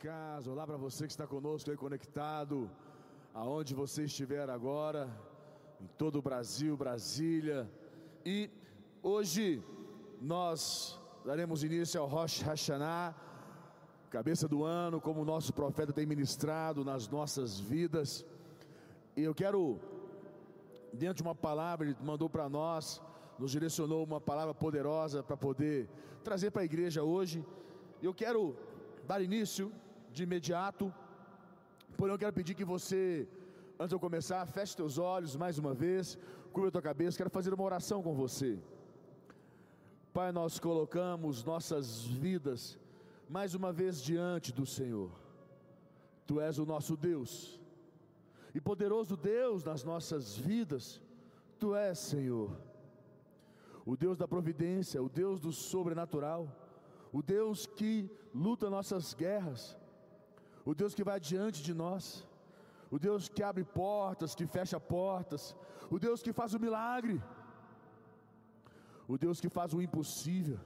casa, olá para você que está conosco aí conectado, aonde você estiver agora, em todo o Brasil, Brasília. E hoje nós daremos início ao Rosh Hashanah, cabeça do ano, como o nosso profeta tem ministrado nas nossas vidas. E eu quero, dentro de uma palavra, ele mandou para nós, nos direcionou uma palavra poderosa para poder trazer para a igreja hoje. Eu quero dar início de imediato, porém eu quero pedir que você, antes de eu começar, feche teus olhos mais uma vez, cubra a tua cabeça, quero fazer uma oração com você. Pai, nós colocamos nossas vidas mais uma vez diante do Senhor. Tu és o nosso Deus, e poderoso Deus nas nossas vidas, Tu és, Senhor, o Deus da providência, o Deus do sobrenatural, o Deus que luta nossas guerras, o Deus que vai diante de nós, o Deus que abre portas, que fecha portas, o Deus que faz o milagre, o Deus que faz o impossível.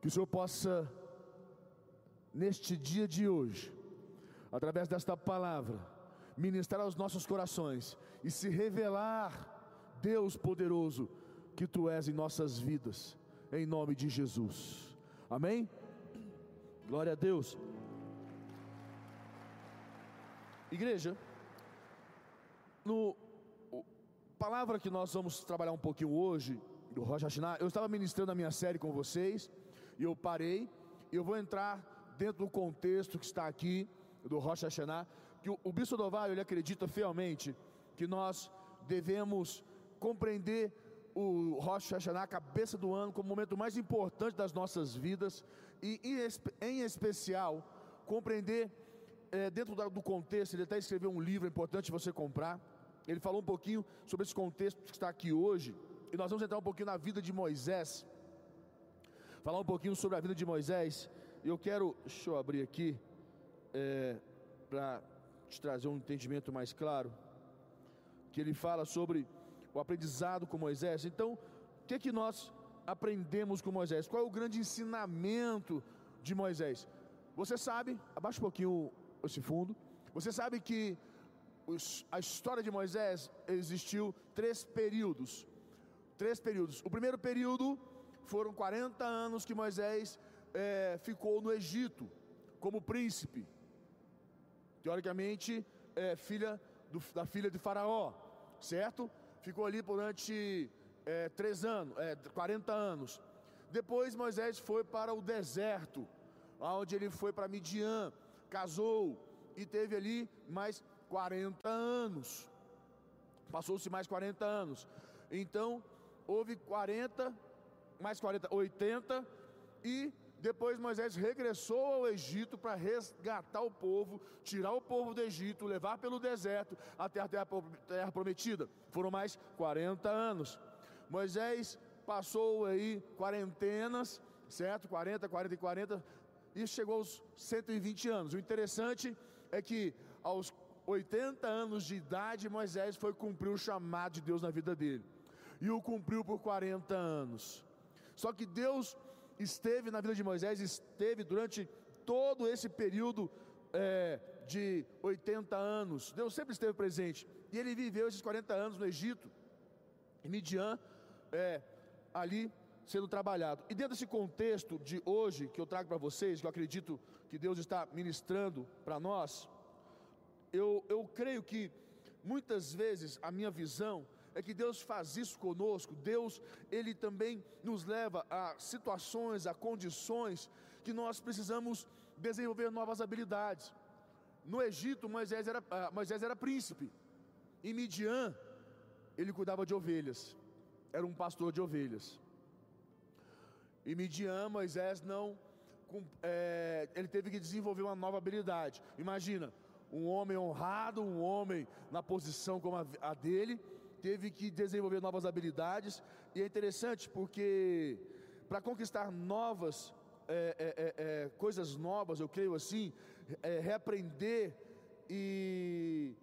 Que o Senhor possa, neste dia de hoje, através desta palavra, ministrar aos nossos corações e se revelar, Deus poderoso, que Tu és em nossas vidas, em nome de Jesus. Amém? Glória a Deus. Igreja, no palavra que nós vamos trabalhar um pouquinho hoje, do Rocha Hashanah, eu estava ministrando a minha série com vocês, e eu parei, e eu vou entrar dentro do contexto que está aqui, do Rocha Hashanah, que o, o Bispo Dovalho, ele acredita fielmente que nós devemos compreender o Rosh Hashanah, a cabeça do ano, como o momento mais importante das nossas vidas e, em, especial, compreender é, dentro do contexto. Ele até escreveu um livro importante você comprar. Ele falou um pouquinho sobre esse contexto que está aqui hoje, e nós vamos entrar um pouquinho na vida de Moisés, falar um pouquinho sobre a vida de Moisés. E eu quero, deixa eu abrir aqui, é, para te trazer um entendimento mais claro, que ele fala sobre o aprendizado com Moisés. Então, o que é que nós aprendemos com Moisés? Qual é o grande ensinamento de Moisés? Você sabe, abaixa um pouquinho esse fundo. Você sabe que os, a história de Moisés existiu três períodos. Três períodos. O primeiro período foram 40 anos que Moisés é, ficou no Egito como príncipe. Teoricamente, é, filha do, da filha de Faraó, certo? Ficou ali durante é, três anos, é, 40 anos. Depois Moisés foi para o deserto, onde ele foi para Midian, casou e teve ali mais 40 anos. Passou-se mais 40 anos. Então, houve 40, mais 40, 80 e depois Moisés regressou ao Egito para resgatar o povo, tirar o povo do Egito, levar pelo deserto até a terra, prometida. Foram mais 40 anos. Moisés passou aí quarentenas, certo? 40, 40 e 40, e chegou aos 120 anos. O interessante é que aos 80 anos de idade, Moisés foi cumprir o chamado de Deus na vida dele. E o cumpriu por 40 anos. Só que Deus esteve na vida de Moisés, esteve durante todo esse período é, de 80 anos. Deus sempre esteve presente. E ele viveu esses 40 anos no Egito, em Midian, é, ali sendo trabalhado. E dentro desse contexto de hoje que eu trago para vocês, que eu acredito que Deus está ministrando para nós, eu, eu creio que muitas vezes a minha visão é que Deus faz isso conosco. Deus, ele também nos leva a situações, a condições que nós precisamos desenvolver novas habilidades. No Egito, Moisés era, ah, Moisés era príncipe. Em Midian, ele cuidava de ovelhas. Era um pastor de ovelhas. Em Midian, Moisés não é, ele teve que desenvolver uma nova habilidade. Imagina, um homem honrado, um homem na posição como a, a dele, teve que desenvolver novas habilidades, e é interessante porque para conquistar novas é, é, é, é, coisas novas, eu creio assim, é, reaprender e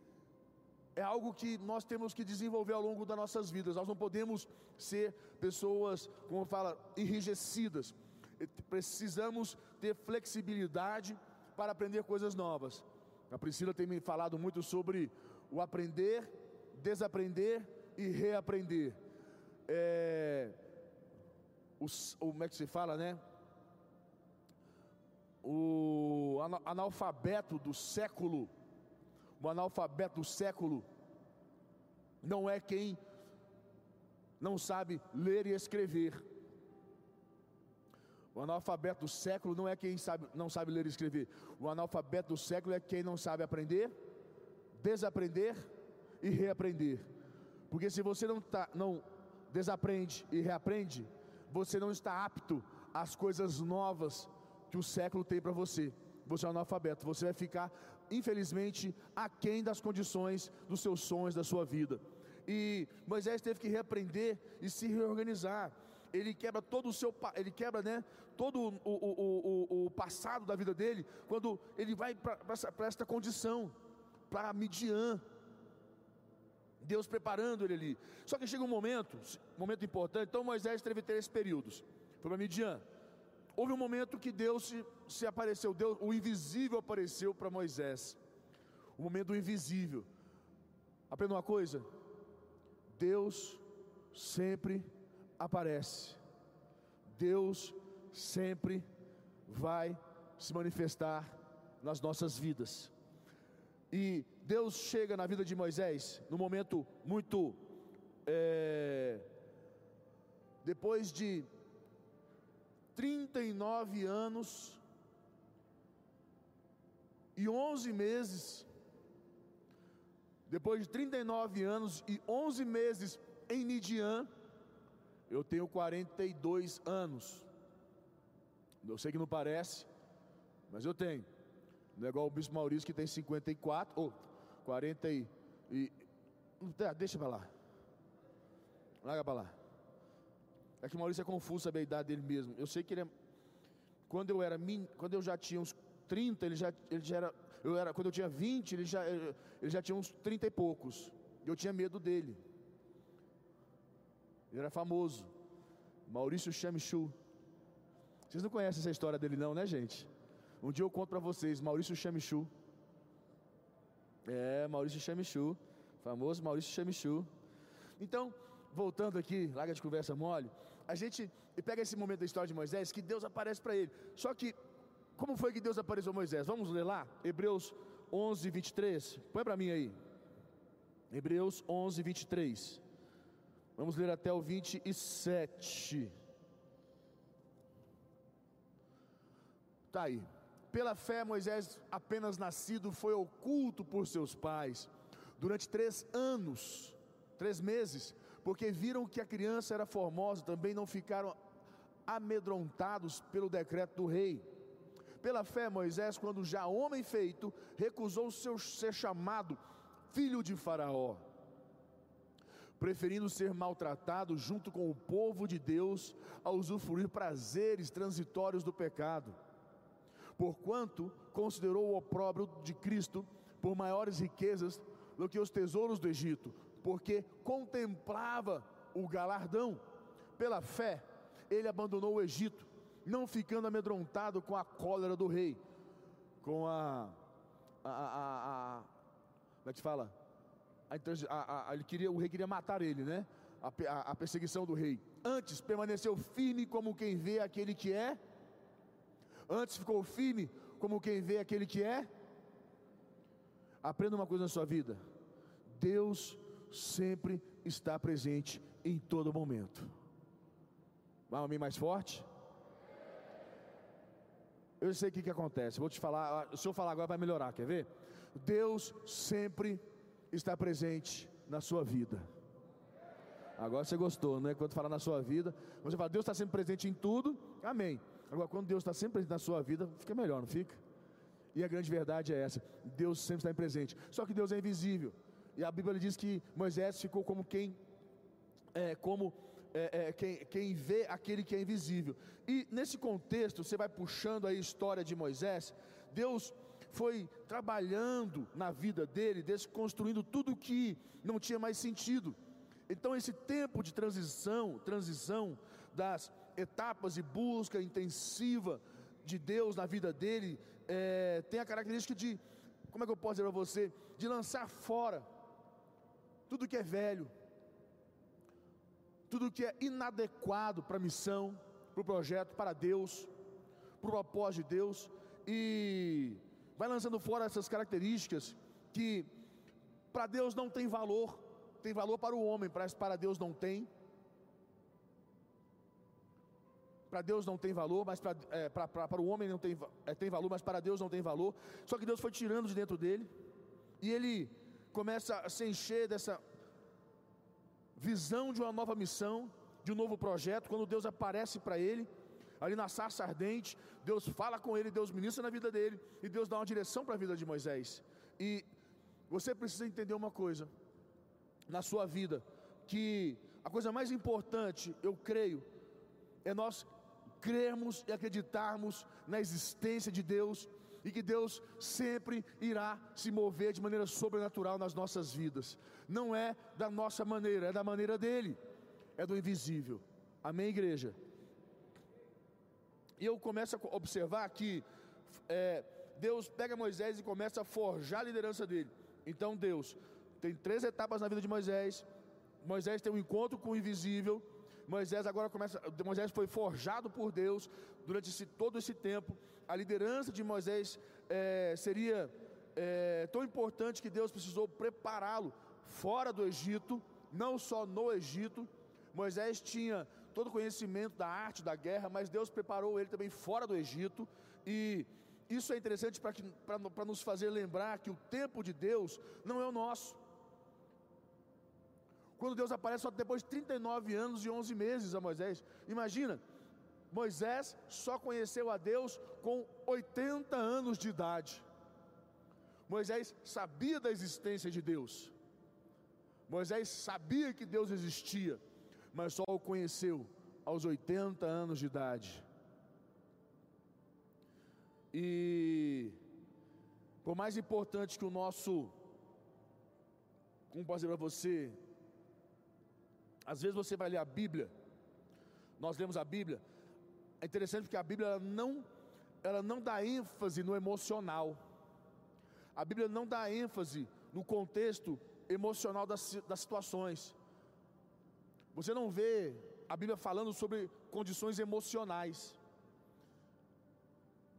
é algo que nós temos que desenvolver ao longo das nossas vidas. Nós não podemos ser pessoas, como fala, enrijecidas. Precisamos ter flexibilidade para aprender coisas novas. A Priscila tem me falado muito sobre o aprender, desaprender e reaprender. É, o, como é que se fala, né? O analfabeto do século, o analfabeto do século, não é quem não sabe ler e escrever. O analfabeto do século não é quem sabe, não sabe ler e escrever. O analfabeto do século é quem não sabe aprender, desaprender e reaprender. Porque se você não, tá, não desaprende e reaprende, você não está apto às coisas novas que o século tem para você. Você é um analfabeto, você vai ficar, infelizmente, aquém das condições dos seus sonhos, da sua vida. E Moisés teve que reaprender e se reorganizar. Ele quebra todo o seu, ele quebra, né, todo o, o, o, o passado da vida dele, quando ele vai para esta condição, para Midian. Deus preparando ele ali. Só que chega um momento, momento importante. Então Moisés teve três períodos. Foi para Midian. Houve um momento que Deus se, se apareceu, Deus, o invisível apareceu para Moisés. O momento do invisível. Aprenda uma coisa: Deus sempre aparece. Deus sempre vai se manifestar nas nossas vidas. E Deus chega na vida de Moisés no momento muito. É, depois de 39 anos e 11 meses, depois de 39 anos e 11 meses em Midian, eu tenho 42 anos. Eu sei que não parece, mas eu tenho. Não é igual o bispo Maurício que tem 54 ou 40 e, e deixa para lá. Larga para lá. É que o Maurício é confuso saber a idade dele mesmo. Eu sei que ele é quando eu era quando eu já tinha uns 30, ele já ele já era eu era quando eu tinha 20, ele já ele já tinha uns 30 e poucos. Eu tinha medo dele. Ele era famoso. Maurício Chamichu. Vocês não conhecem essa história dele não, né, gente? Um dia eu conto para vocês, Maurício Chamichu. É, Maurício Chamichu, famoso Maurício Chamichu. Então, voltando aqui, larga de conversa mole, a gente pega esse momento da história de Moisés que Deus aparece para ele. Só que, como foi que Deus apareceu a Moisés? Vamos ler lá? Hebreus 11, 23. Põe para mim aí. Hebreus 11, 23. Vamos ler até o 27. Tá aí. Pela fé, Moisés, apenas nascido, foi oculto por seus pais durante três anos, três meses, porque viram que a criança era formosa, também não ficaram amedrontados pelo decreto do rei. Pela fé, Moisés, quando já homem feito, recusou ser chamado filho de Faraó, preferindo ser maltratado junto com o povo de Deus a usufruir prazeres transitórios do pecado porquanto considerou o opróbrio de Cristo por maiores riquezas do que os tesouros do Egito, porque contemplava o galardão. Pela fé, ele abandonou o Egito, não ficando amedrontado com a cólera do rei, com a. a, a, a como é que fala? A, ele queria, o rei queria matar ele, né? A, a perseguição do rei. Antes permaneceu firme como quem vê aquele que é Antes ficou firme como quem vê aquele que é. Aprenda uma coisa na sua vida: Deus sempre está presente em todo momento. Vai um mais forte? Eu sei o que, que acontece. Vou te falar. Se eu falar agora vai melhorar. Quer ver? Deus sempre está presente na sua vida. Agora você gostou, né? Quando falar na sua vida, você fala, Deus está sempre presente em tudo. Amém. Agora, quando Deus está sempre presente na sua vida, fica melhor, não fica? E a grande verdade é essa: Deus sempre está presente. Só que Deus é invisível. E a Bíblia diz que Moisés ficou como quem, é, como é, é, quem, quem vê aquele que é invisível. E nesse contexto, você vai puxando a história de Moisés. Deus foi trabalhando na vida dele, desconstruindo tudo que não tinha mais sentido. Então esse tempo de transição, transição das etapas de busca intensiva de Deus na vida dele é, tem a característica de, como é que eu posso dizer para você, de lançar fora tudo que é velho, tudo que é inadequado para a missão, para o projeto, para Deus, para o propósito de Deus, e vai lançando fora essas características que para Deus não tem valor, tem valor para o homem, mas para Deus não tem. Para Deus não tem valor, mas para, é, o homem não tem, é, tem valor, mas para Deus não tem valor. Só que Deus foi tirando de dentro dele, e ele começa a se encher dessa visão de uma nova missão, de um novo projeto. Quando Deus aparece para ele, ali na sarça ardente, Deus fala com ele, Deus ministra na vida dele, e Deus dá uma direção para a vida de Moisés. E você precisa entender uma coisa na sua vida, que a coisa mais importante, eu creio, é nós crermos e acreditarmos na existência de Deus e que Deus sempre irá se mover de maneira sobrenatural nas nossas vidas. Não é da nossa maneira, é da maneira dele, é do invisível. Amém, igreja? E eu começo a observar que é, Deus pega Moisés e começa a forjar a liderança dele. Então Deus tem três etapas na vida de Moisés. Moisés tem um encontro com o invisível. Moisés agora começa. Moisés foi forjado por Deus durante esse, todo esse tempo. A liderança de Moisés é, seria é, tão importante que Deus precisou prepará-lo fora do Egito, não só no Egito. Moisés tinha todo o conhecimento da arte da guerra, mas Deus preparou ele também fora do Egito. E isso é interessante para nos fazer lembrar que o tempo de Deus não é o nosso. Quando Deus aparece só depois de 39 anos e 11 meses a Moisés. Imagina, Moisés só conheceu a Deus com 80 anos de idade. Moisés sabia da existência de Deus. Moisés sabia que Deus existia, mas só o conheceu aos 80 anos de idade. E por mais importante que o nosso, como posso dizer para você, às vezes você vai ler a Bíblia, nós lemos a Bíblia, é interessante porque a Bíblia ela não, ela não dá ênfase no emocional, a Bíblia não dá ênfase no contexto emocional das, das situações. Você não vê a Bíblia falando sobre condições emocionais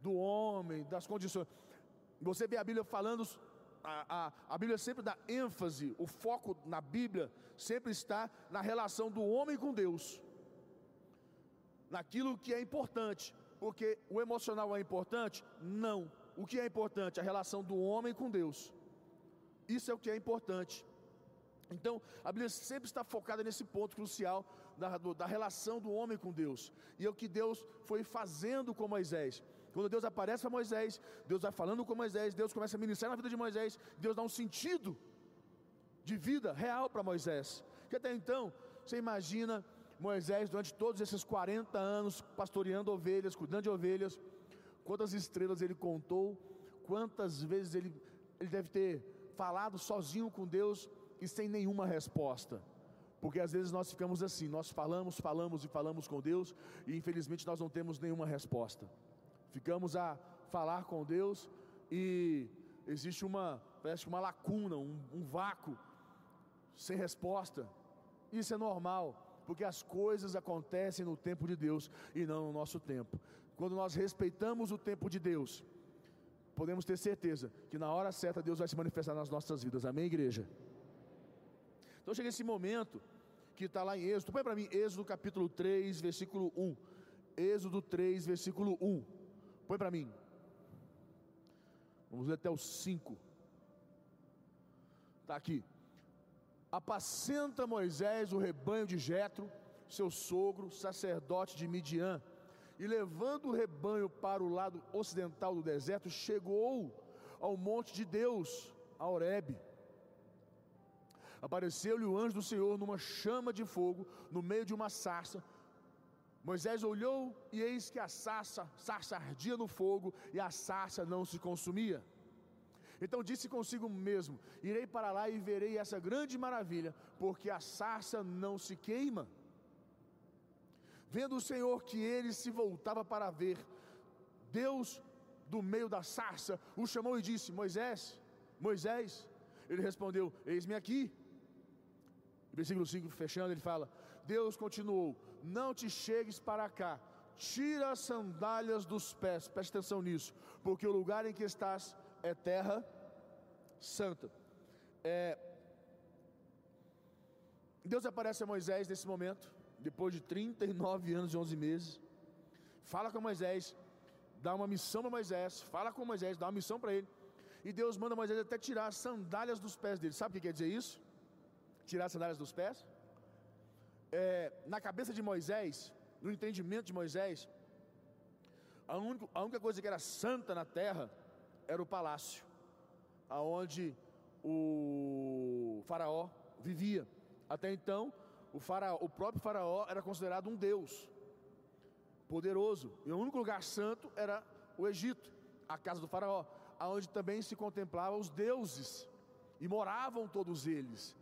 do homem, das condições. Você vê a Bíblia falando, a, a, a Bíblia sempre dá ênfase, o foco na Bíblia sempre está na relação do homem com Deus, naquilo que é importante, porque o emocional é importante? Não. O que é importante? A relação do homem com Deus. Isso é o que é importante. Então, a Bíblia sempre está focada nesse ponto crucial da, da relação do homem com Deus. E é o que Deus foi fazendo com Moisés. Quando Deus aparece para Moisés, Deus vai falando com Moisés, Deus começa a ministrar na vida de Moisés, Deus dá um sentido de vida real para Moisés. Que até então, você imagina Moisés durante todos esses 40 anos pastoreando ovelhas, cuidando de ovelhas, quantas estrelas ele contou, quantas vezes ele, ele deve ter falado sozinho com Deus e sem nenhuma resposta. Porque às vezes nós ficamos assim, nós falamos, falamos e falamos com Deus e infelizmente nós não temos nenhuma resposta ficamos a falar com Deus e existe uma, parece uma lacuna, um, um vácuo, sem resposta. Isso é normal, porque as coisas acontecem no tempo de Deus e não no nosso tempo. Quando nós respeitamos o tempo de Deus, podemos ter certeza que na hora certa Deus vai se manifestar nas nossas vidas. Amém, igreja? Então chega esse momento que está lá em Êxodo, põe para mim Êxodo capítulo 3, versículo 1. Êxodo 3, versículo 1. Põe para mim. Vamos ler até o 5. Está aqui. Apacenta Moisés o rebanho de Jetro, seu sogro, sacerdote de Midian, e levando o rebanho para o lado ocidental do deserto, chegou ao monte de Deus, a Horebe. Apareceu-lhe o anjo do Senhor numa chama de fogo, no meio de uma sarça, Moisés olhou e eis que a sarça, sarça ardia no fogo e a sarça não se consumia. Então disse consigo mesmo: Irei para lá e verei essa grande maravilha, porque a sarça não se queima. Vendo o Senhor que ele se voltava para ver, Deus do meio da sarça o chamou e disse: Moisés, Moisés. Ele respondeu: Eis-me aqui. Versículo 5, fechando, ele fala: Deus continuou: Não te chegues para cá, tira as sandálias dos pés, preste atenção nisso, porque o lugar em que estás é terra santa. É, Deus aparece a Moisés nesse momento, depois de 39 anos e 11 meses, fala com Moisés, dá uma missão para Moisés, fala com Moisés, dá uma missão para ele, e Deus manda Moisés até tirar as sandálias dos pés dele. Sabe o que quer dizer isso? Tirar as sandálias dos pés? É, na cabeça de Moisés, no entendimento de Moisés, a única, a única coisa que era santa na terra era o palácio, aonde o faraó vivia. Até então, o, faraó, o próprio faraó era considerado um deus poderoso, e o único lugar santo era o Egito, a casa do faraó, aonde também se contemplavam os deuses e moravam todos eles.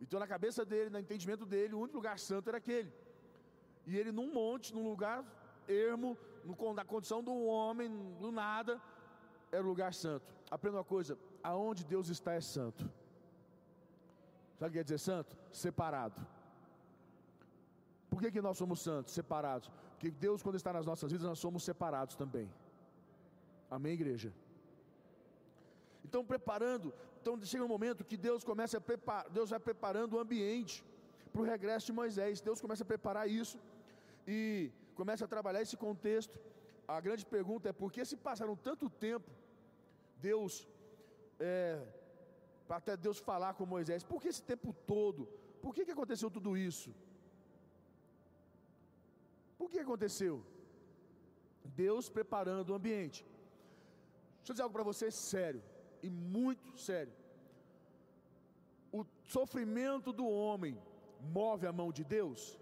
Então, na cabeça dele, no entendimento dele, o único lugar santo era aquele. E ele, num monte, num lugar ermo, no, na condição um homem, do nada, era o lugar santo. Aprenda uma coisa: aonde Deus está é santo. Sabe o que quer dizer santo? Separado. Por que, que nós somos santos, separados? Porque Deus, quando está nas nossas vidas, nós somos separados também. Amém, igreja? Então, preparando, então chega um momento que Deus começa a preparar, Deus vai preparando o ambiente para o regresso de Moisés. Deus começa a preparar isso e começa a trabalhar esse contexto. A grande pergunta é por que se passaram tanto tempo, Deus é, para até Deus falar com Moisés. Por que esse tempo todo? Por que, que aconteceu tudo isso? Por que aconteceu? Deus preparando o ambiente. Deixa eu dizer algo para você sério e muito sério. O sofrimento do homem move a mão de Deus?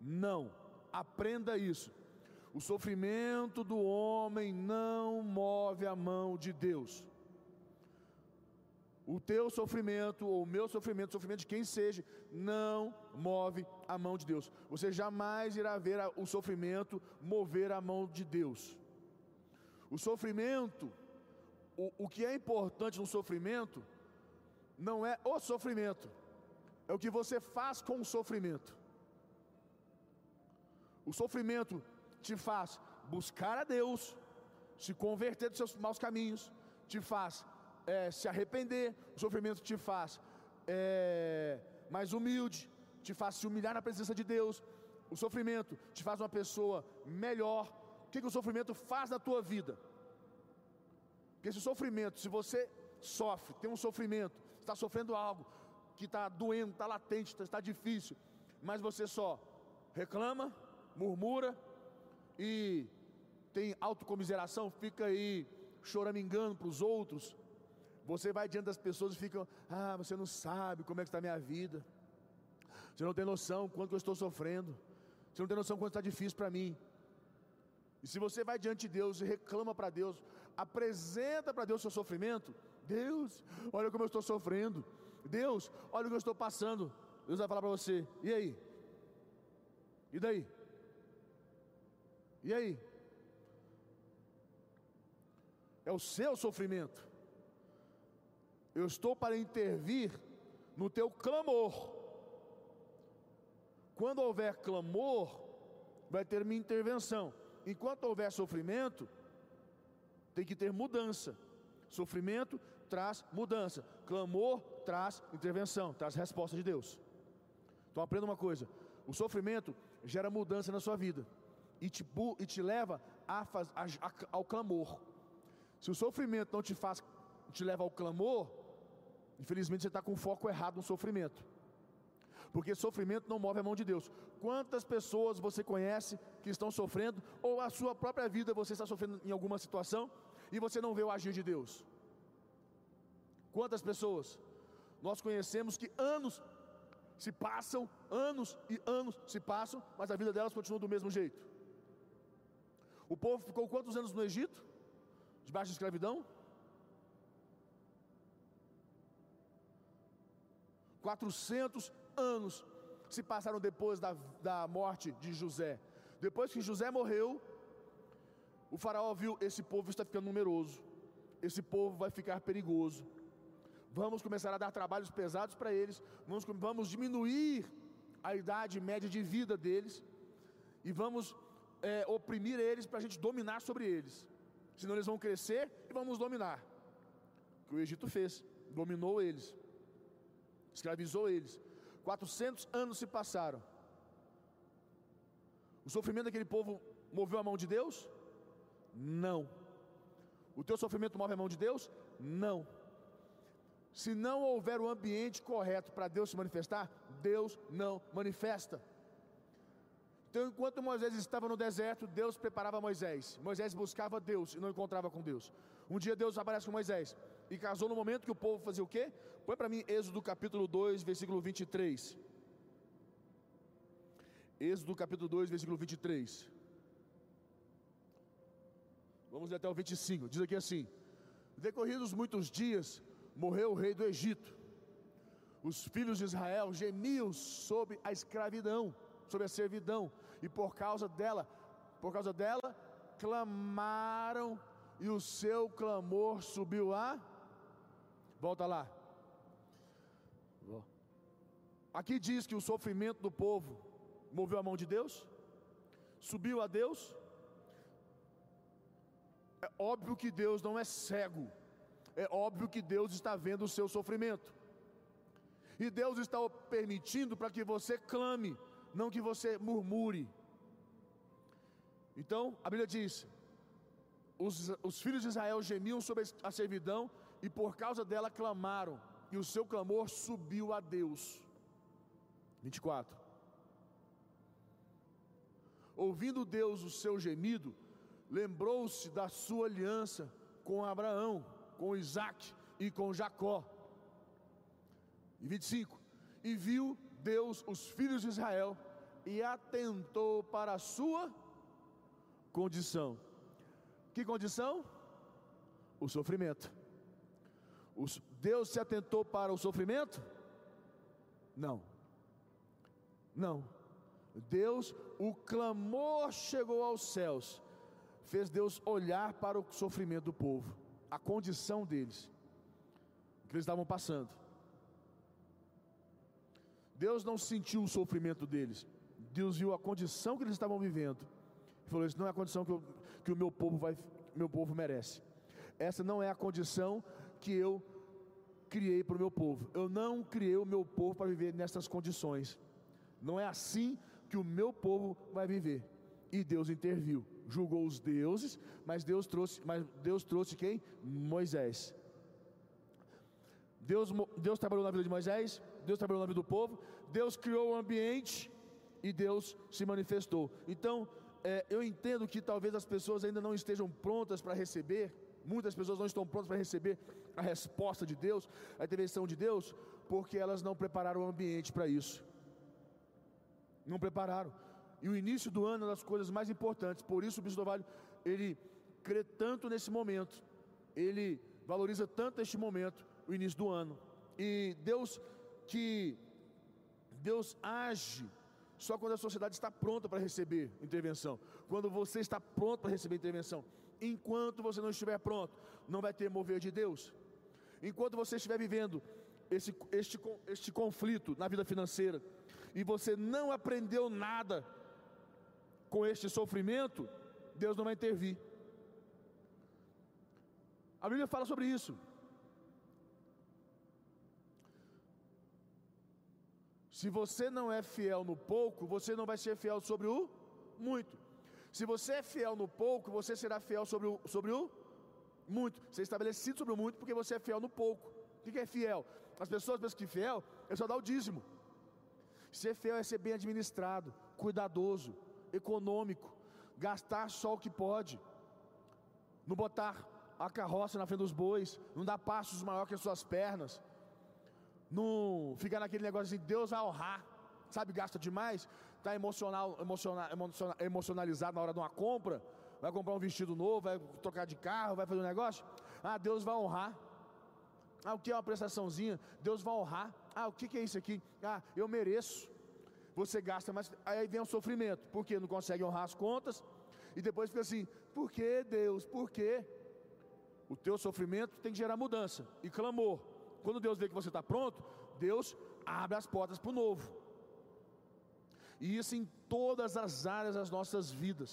Não. Aprenda isso. O sofrimento do homem não move a mão de Deus o teu sofrimento, ou o meu sofrimento, o sofrimento de quem seja, não move a mão de Deus. Você jamais irá ver o sofrimento mover a mão de Deus. O sofrimento, o, o que é importante no sofrimento, não é o sofrimento, é o que você faz com o sofrimento. O sofrimento te faz buscar a Deus, se converter dos seus maus caminhos, te faz é, se arrepender, o sofrimento te faz é, mais humilde, te faz se humilhar na presença de Deus, o sofrimento te faz uma pessoa melhor. O que, que o sofrimento faz na tua vida? Porque esse sofrimento, se você sofre, tem um sofrimento, está sofrendo algo que está doendo, está latente, está, difícil, mas você só reclama, murmura e tem autocomiseração, fica aí choramingando para os outros, você vai diante das pessoas e fica, ah, você não sabe como é que está a minha vida. Você não tem noção quanto eu estou sofrendo. Você não tem noção quanto está difícil para mim. E se você vai diante de Deus e reclama para Deus, apresenta para Deus seu sofrimento, Deus, olha como eu estou sofrendo. Deus, olha o que eu estou passando. Deus vai falar para você: e aí? E daí? E aí? É o seu sofrimento. Eu estou para intervir no teu clamor. Quando houver clamor, vai ter minha intervenção. Enquanto houver sofrimento, tem que ter mudança. Sofrimento traz mudança. Clamor traz intervenção, traz resposta de Deus. Então aprenda uma coisa: o sofrimento gera mudança na sua vida e te, e te leva a, a, a, ao clamor. Se o sofrimento não te faz te leva ao clamor, Infelizmente você está com o foco errado no sofrimento. Porque sofrimento não move a mão de Deus. Quantas pessoas você conhece que estão sofrendo, ou a sua própria vida você está sofrendo em alguma situação, e você não vê o agir de Deus? Quantas pessoas nós conhecemos que anos se passam, anos e anos se passam, mas a vida delas continua do mesmo jeito? O povo ficou quantos anos no Egito? Debaixo de escravidão? 400 anos se passaram depois da, da morte de José. Depois que José morreu, O faraó viu esse povo está ficando numeroso. Esse povo vai ficar perigoso. Vamos começar a dar trabalhos pesados para eles. Vamos, vamos diminuir a idade média de vida deles e vamos é, oprimir eles para a gente dominar sobre eles. Senão eles vão crescer e vamos dominar. O que o Egito fez, dominou eles, escravizou eles. 400 anos se passaram. O sofrimento daquele povo moveu a mão de Deus? Não. O teu sofrimento move a mão de Deus? Não. Se não houver o ambiente correto para Deus se manifestar, Deus não manifesta. Então, enquanto Moisés estava no deserto, Deus preparava Moisés. Moisés buscava Deus e não encontrava com Deus. Um dia Deus aparece com Moisés e casou no momento que o povo fazia o quê? Põe para mim Êxodo capítulo 2, versículo 23. Êxodo capítulo 2, versículo 23. Vamos até o 25. Diz aqui assim: Decorridos muitos dias, morreu o rei do Egito. Os filhos de Israel gemiam sob a escravidão sobre a servidão, e por causa dela, por causa dela, clamaram, e o seu clamor subiu a. Volta lá. Aqui diz que o sofrimento do povo moveu a mão de Deus, subiu a Deus. É óbvio que Deus não é cego, é óbvio que Deus está vendo o seu sofrimento, e Deus está permitindo para que você clame, não que você murmure. Então, a Bíblia diz: os, os filhos de Israel gemiam sobre a servidão e por causa dela clamaram, e o seu clamor subiu a Deus. 24. Ouvindo Deus o seu gemido, lembrou-se da sua aliança com Abraão, com Isaac e com Jacó. E 25. E viu Deus os filhos de Israel e atentou para a sua condição. Que condição? O sofrimento. Deus se atentou para o sofrimento? Não. Não. Deus, o clamor chegou aos céus, fez Deus olhar para o sofrimento do povo, a condição deles, que eles estavam passando. Deus não sentiu o sofrimento deles, Deus viu a condição que eles estavam vivendo. E falou: Isso não é a condição que, eu, que o meu povo vai, meu povo merece. Essa não é a condição que eu criei para o meu povo. Eu não criei o meu povo para viver nessas condições. Não é assim que o meu povo vai viver. E Deus interviu, julgou os deuses, mas Deus trouxe, mas Deus trouxe quem? Moisés. Deus, Deus trabalhou na vida de Moisés, Deus trabalhou na vida do povo, Deus criou o ambiente e Deus se manifestou. Então, é, eu entendo que talvez as pessoas ainda não estejam prontas para receber, muitas pessoas não estão prontas para receber a resposta de Deus, a intervenção de Deus, porque elas não prepararam o ambiente para isso. Não prepararam. E o início do ano é das coisas mais importantes, por isso o Bispo do Vale, ele crê tanto nesse momento, ele valoriza tanto este momento, o início do ano. E Deus que Deus age só quando a sociedade está pronta para receber intervenção. Quando você está pronto para receber intervenção. Enquanto você não estiver pronto, não vai ter mover de Deus. Enquanto você estiver vivendo esse, este, este conflito na vida financeira e você não aprendeu nada com este sofrimento, Deus não vai intervir. A Bíblia fala sobre isso. Se você não é fiel no pouco, você não vai ser fiel sobre o muito. Se você é fiel no pouco, você será fiel sobre o, sobre o muito. Você é estabelecido sobre o muito porque você é fiel no pouco. O que é fiel? As pessoas pensam que fiel é só dar o dízimo. Ser fiel é ser bem administrado, cuidadoso, econômico, gastar só o que pode, não botar a carroça na frente dos bois, não dar passos maior que as suas pernas, não ficar naquele negócio assim, Deus vai honrar, sabe, gasta demais, está emocional, emocional, emocionalizado na hora de uma compra, vai comprar um vestido novo, vai trocar de carro, vai fazer um negócio, ah, Deus vai honrar. Ah, o que é uma prestaçãozinha? Deus vai honrar. Ah, o que é isso aqui? Ah, eu mereço. Você gasta, mas aí vem o sofrimento, porque não consegue honrar as contas, e depois fica assim: por que Deus? Por quê? O teu sofrimento tem que gerar mudança e clamor. Quando Deus vê que você está pronto, Deus abre as portas para o novo. E isso em todas as áreas das nossas vidas.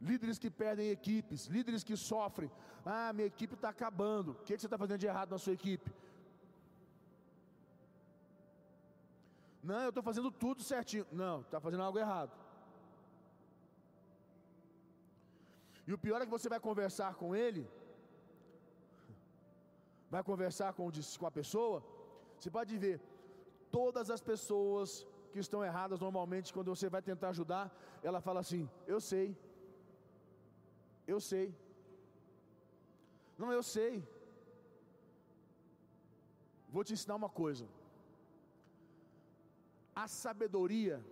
Líderes que perdem equipes, líderes que sofrem. Ah, minha equipe está acabando. O que, que você está fazendo de errado na sua equipe? Não, eu estou fazendo tudo certinho. Não, está fazendo algo errado. E o pior é que você vai conversar com ele, vai conversar com, com a pessoa, você pode ver, todas as pessoas que estão erradas, normalmente, quando você vai tentar ajudar, ela fala assim: Eu sei, eu sei, não, eu sei. Vou te ensinar uma coisa. A sabedoria,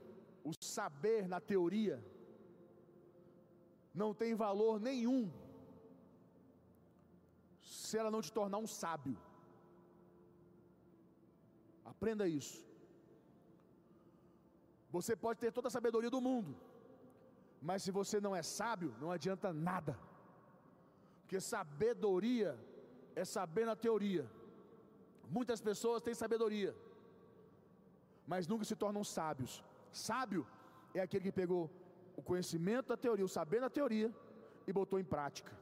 o saber na teoria, não tem valor nenhum se ela não te tornar um sábio. Aprenda isso. Você pode ter toda a sabedoria do mundo, mas se você não é sábio, não adianta nada. Porque sabedoria é saber na teoria. Muitas pessoas têm sabedoria, mas nunca se tornam sábios. Sábio é aquele que pegou o conhecimento da teoria, o saber da teoria e botou em prática.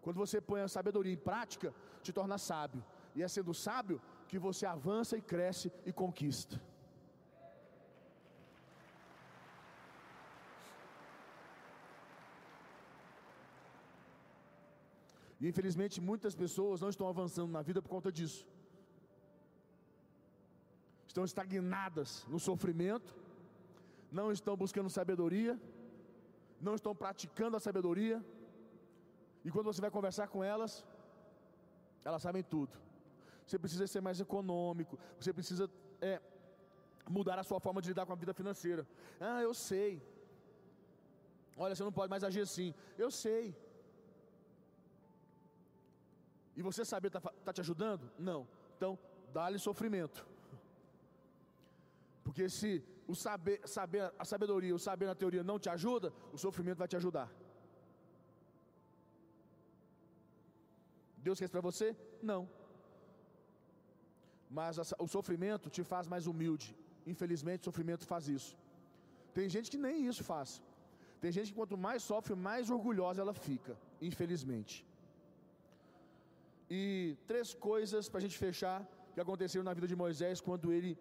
Quando você põe a sabedoria em prática, te torna sábio. E é sendo sábio que você avança e cresce e conquista. E infelizmente muitas pessoas não estão avançando na vida por conta disso. Estão estagnadas no sofrimento, não estão buscando sabedoria, não estão praticando a sabedoria, e quando você vai conversar com elas, elas sabem tudo. Você precisa ser mais econômico, você precisa é, mudar a sua forma de lidar com a vida financeira. Ah, eu sei. Olha, você não pode mais agir assim. Eu sei. E você saber está tá te ajudando? Não. Então, dá-lhe sofrimento. Porque se o saber, saber, a sabedoria, o saber na teoria não te ajuda, o sofrimento vai te ajudar. Deus quer isso para você? Não. Mas o sofrimento te faz mais humilde. Infelizmente, o sofrimento faz isso. Tem gente que nem isso faz. Tem gente que quanto mais sofre, mais orgulhosa ela fica. Infelizmente. E três coisas para a gente fechar que aconteceram na vida de Moisés quando ele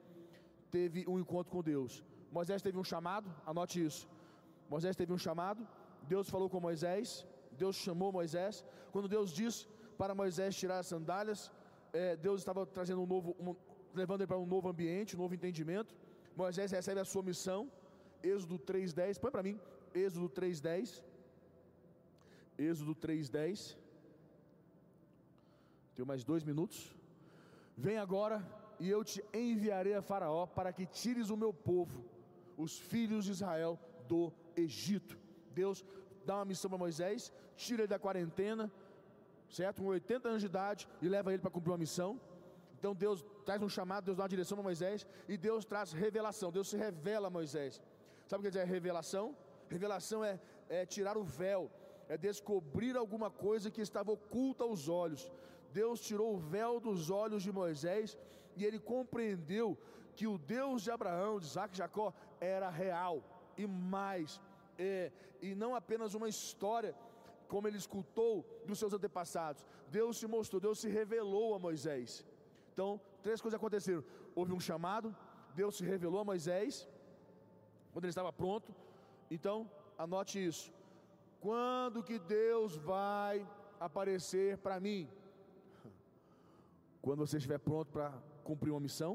teve um encontro com Deus. Moisés teve um chamado, anote isso. Moisés teve um chamado, Deus falou com Moisés, Deus chamou Moisés. Quando Deus disse para Moisés tirar as sandálias, é, Deus estava trazendo um novo, um, levando ele para um novo ambiente, um novo entendimento. Moisés recebe a sua missão, Êxodo 3:10. Põe para mim, Êxodo 3:10. Êxodo 3:10. Tenho mais dois minutos. Vem agora e eu te enviarei a Faraó para que tires o meu povo, os filhos de Israel, do Egito. Deus dá uma missão para Moisés, tira ele da quarentena, certo? Com 80 anos de idade e leva ele para cumprir uma missão. Então Deus traz um chamado, Deus dá uma direção para Moisés e Deus traz revelação. Deus se revela a Moisés. Sabe o que quer dizer revelação? Revelação é, é tirar o véu, é descobrir alguma coisa que estava oculta aos olhos. Deus tirou o véu dos olhos de Moisés e ele compreendeu que o Deus de Abraão, de Isaac e Jacó era real e mais, é, e não apenas uma história como ele escutou dos seus antepassados. Deus se mostrou, Deus se revelou a Moisés. Então, três coisas aconteceram: houve um chamado, Deus se revelou a Moisés quando ele estava pronto. Então, anote isso. Quando que Deus vai aparecer para mim? Quando você estiver pronto para cumprir uma missão?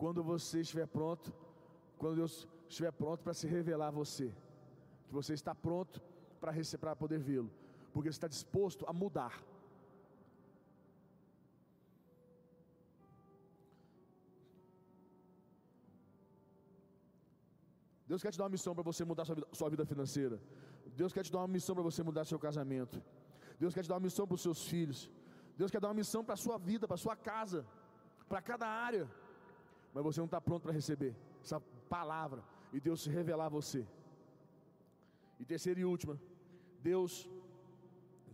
Quando você estiver pronto, quando Deus estiver pronto para se revelar a você, que você está pronto para receber, poder vê-lo, porque você está disposto a mudar. Deus quer te dar uma missão para você mudar sua vida, sua vida financeira. Deus quer te dar uma missão para você mudar seu casamento. Deus quer te dar uma missão para os seus filhos. Deus quer dar uma missão para a sua vida, para a sua casa, para cada área. Mas você não está pronto para receber essa palavra, e Deus se revelar a você. E terceira e última, Deus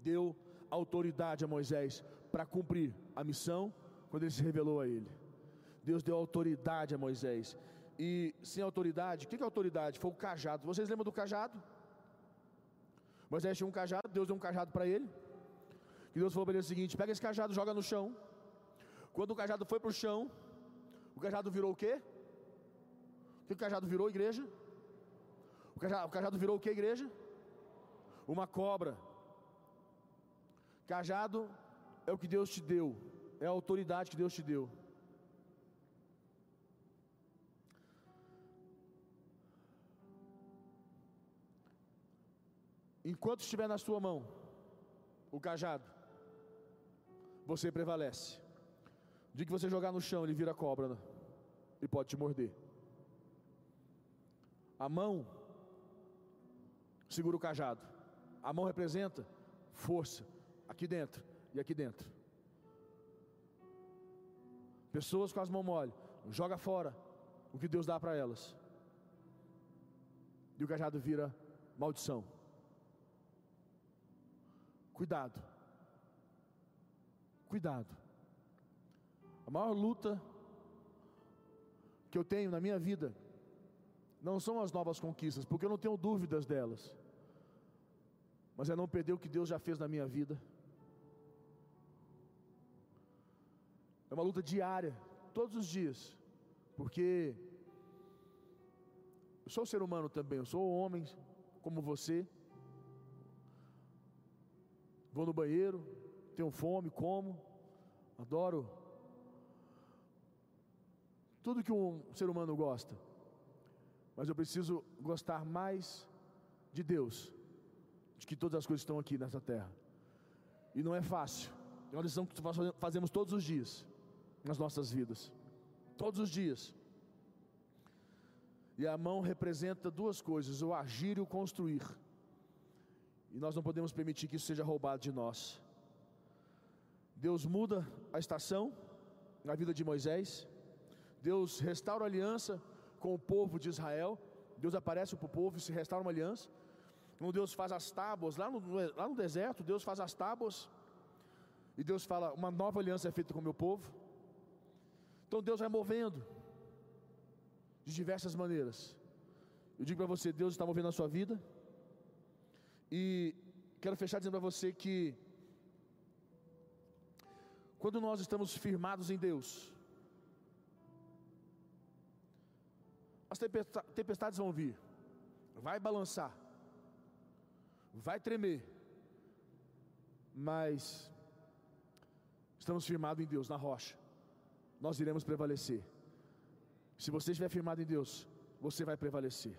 deu autoridade a Moisés para cumprir a missão quando ele se revelou a ele. Deus deu autoridade a Moisés. E sem autoridade, o que é autoridade? Foi o cajado. Vocês lembram do cajado? Moisés tinha um cajado, Deus deu um cajado para ele. E Deus falou para ele o seguinte: pega esse cajado, joga no chão. Quando o cajado foi para o chão, o cajado virou o quê? O que o cajado virou, igreja? O cajado, o cajado virou o que, igreja? Uma cobra. Cajado é o que Deus te deu, é a autoridade que Deus te deu. Enquanto estiver na sua mão o cajado, você prevalece. De que você jogar no chão, ele vira cobra né? e pode te morder. A mão segura o cajado. A mão representa força aqui dentro e aqui dentro. Pessoas com as mãos mole, joga fora o que Deus dá para elas. E o cajado vira maldição. Cuidado. Cuidado. A maior luta que eu tenho na minha vida não são as novas conquistas, porque eu não tenho dúvidas delas, mas é não perder o que Deus já fez na minha vida. É uma luta diária, todos os dias, porque eu sou ser humano também, eu sou homem como você. Vou no banheiro, tenho fome, como, adoro tudo que um ser humano gosta. Mas eu preciso gostar mais de Deus, de que todas as coisas estão aqui nessa terra. E não é fácil. É uma lição que fazemos todos os dias nas nossas vidas. Todos os dias. E a mão representa duas coisas: o agir e o construir. E nós não podemos permitir que isso seja roubado de nós. Deus muda a estação na vida de Moisés. Deus restaura a aliança com o povo de Israel. Deus aparece para o povo e se restaura uma aliança. Quando Deus faz as tábuas, lá no, lá no deserto, Deus faz as tábuas. E Deus fala: Uma nova aliança é feita com o meu povo. Então Deus vai movendo de diversas maneiras. Eu digo para você: Deus está movendo a sua vida. E quero fechar dizendo para você que quando nós estamos firmados em Deus, as tempestades vão vir, vai balançar, vai tremer, mas estamos firmados em Deus, na rocha, nós iremos prevalecer. Se você estiver firmado em Deus, você vai prevalecer.